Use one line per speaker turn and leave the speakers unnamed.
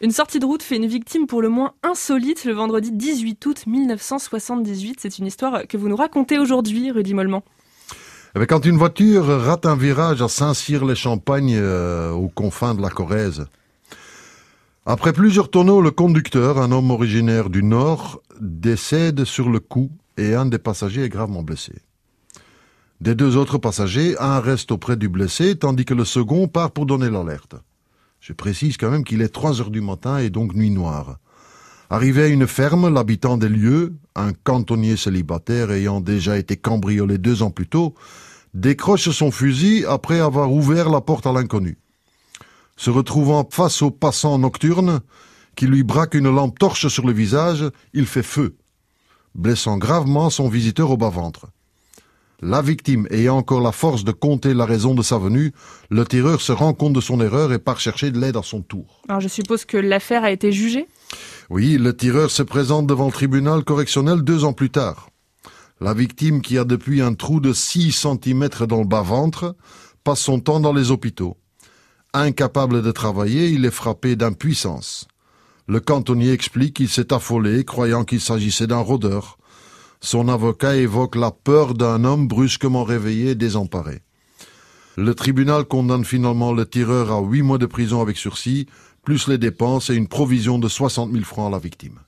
Une sortie de route fait une victime pour le moins insolite le vendredi 18 août 1978. C'est une histoire que vous nous racontez aujourd'hui, Rudy Mollement.
Eh quand une voiture rate un virage à Saint-Cyr-les-Champagnes, euh, aux confins de la Corrèze. Après plusieurs tonneaux, le conducteur, un homme originaire du Nord, décède sur le coup et un des passagers est gravement blessé. Des deux autres passagers, un reste auprès du blessé, tandis que le second part pour donner l'alerte. Je précise quand même qu'il est 3 heures du matin et donc nuit noire. Arrivé à une ferme, l'habitant des lieux, un cantonnier célibataire ayant déjà été cambriolé deux ans plus tôt, décroche son fusil après avoir ouvert la porte à l'inconnu. Se retrouvant face au passant nocturne, qui lui braque une lampe torche sur le visage, il fait feu, blessant gravement son visiteur au bas-ventre. La victime ayant encore la force de compter la raison de sa venue, le tireur se rend compte de son erreur et part chercher de l'aide à son tour.
Alors je suppose que l'affaire a été jugée?
Oui, le tireur se présente devant le tribunal correctionnel deux ans plus tard. La victime, qui a depuis un trou de 6 cm dans le bas-ventre, passe son temps dans les hôpitaux. Incapable de travailler, il est frappé d'impuissance. Le cantonnier explique qu'il s'est affolé, croyant qu'il s'agissait d'un rôdeur. Son avocat évoque la peur d'un homme brusquement réveillé et désemparé. Le tribunal condamne finalement le tireur à huit mois de prison avec sursis, plus les dépenses et une provision de 60 000 francs à la victime.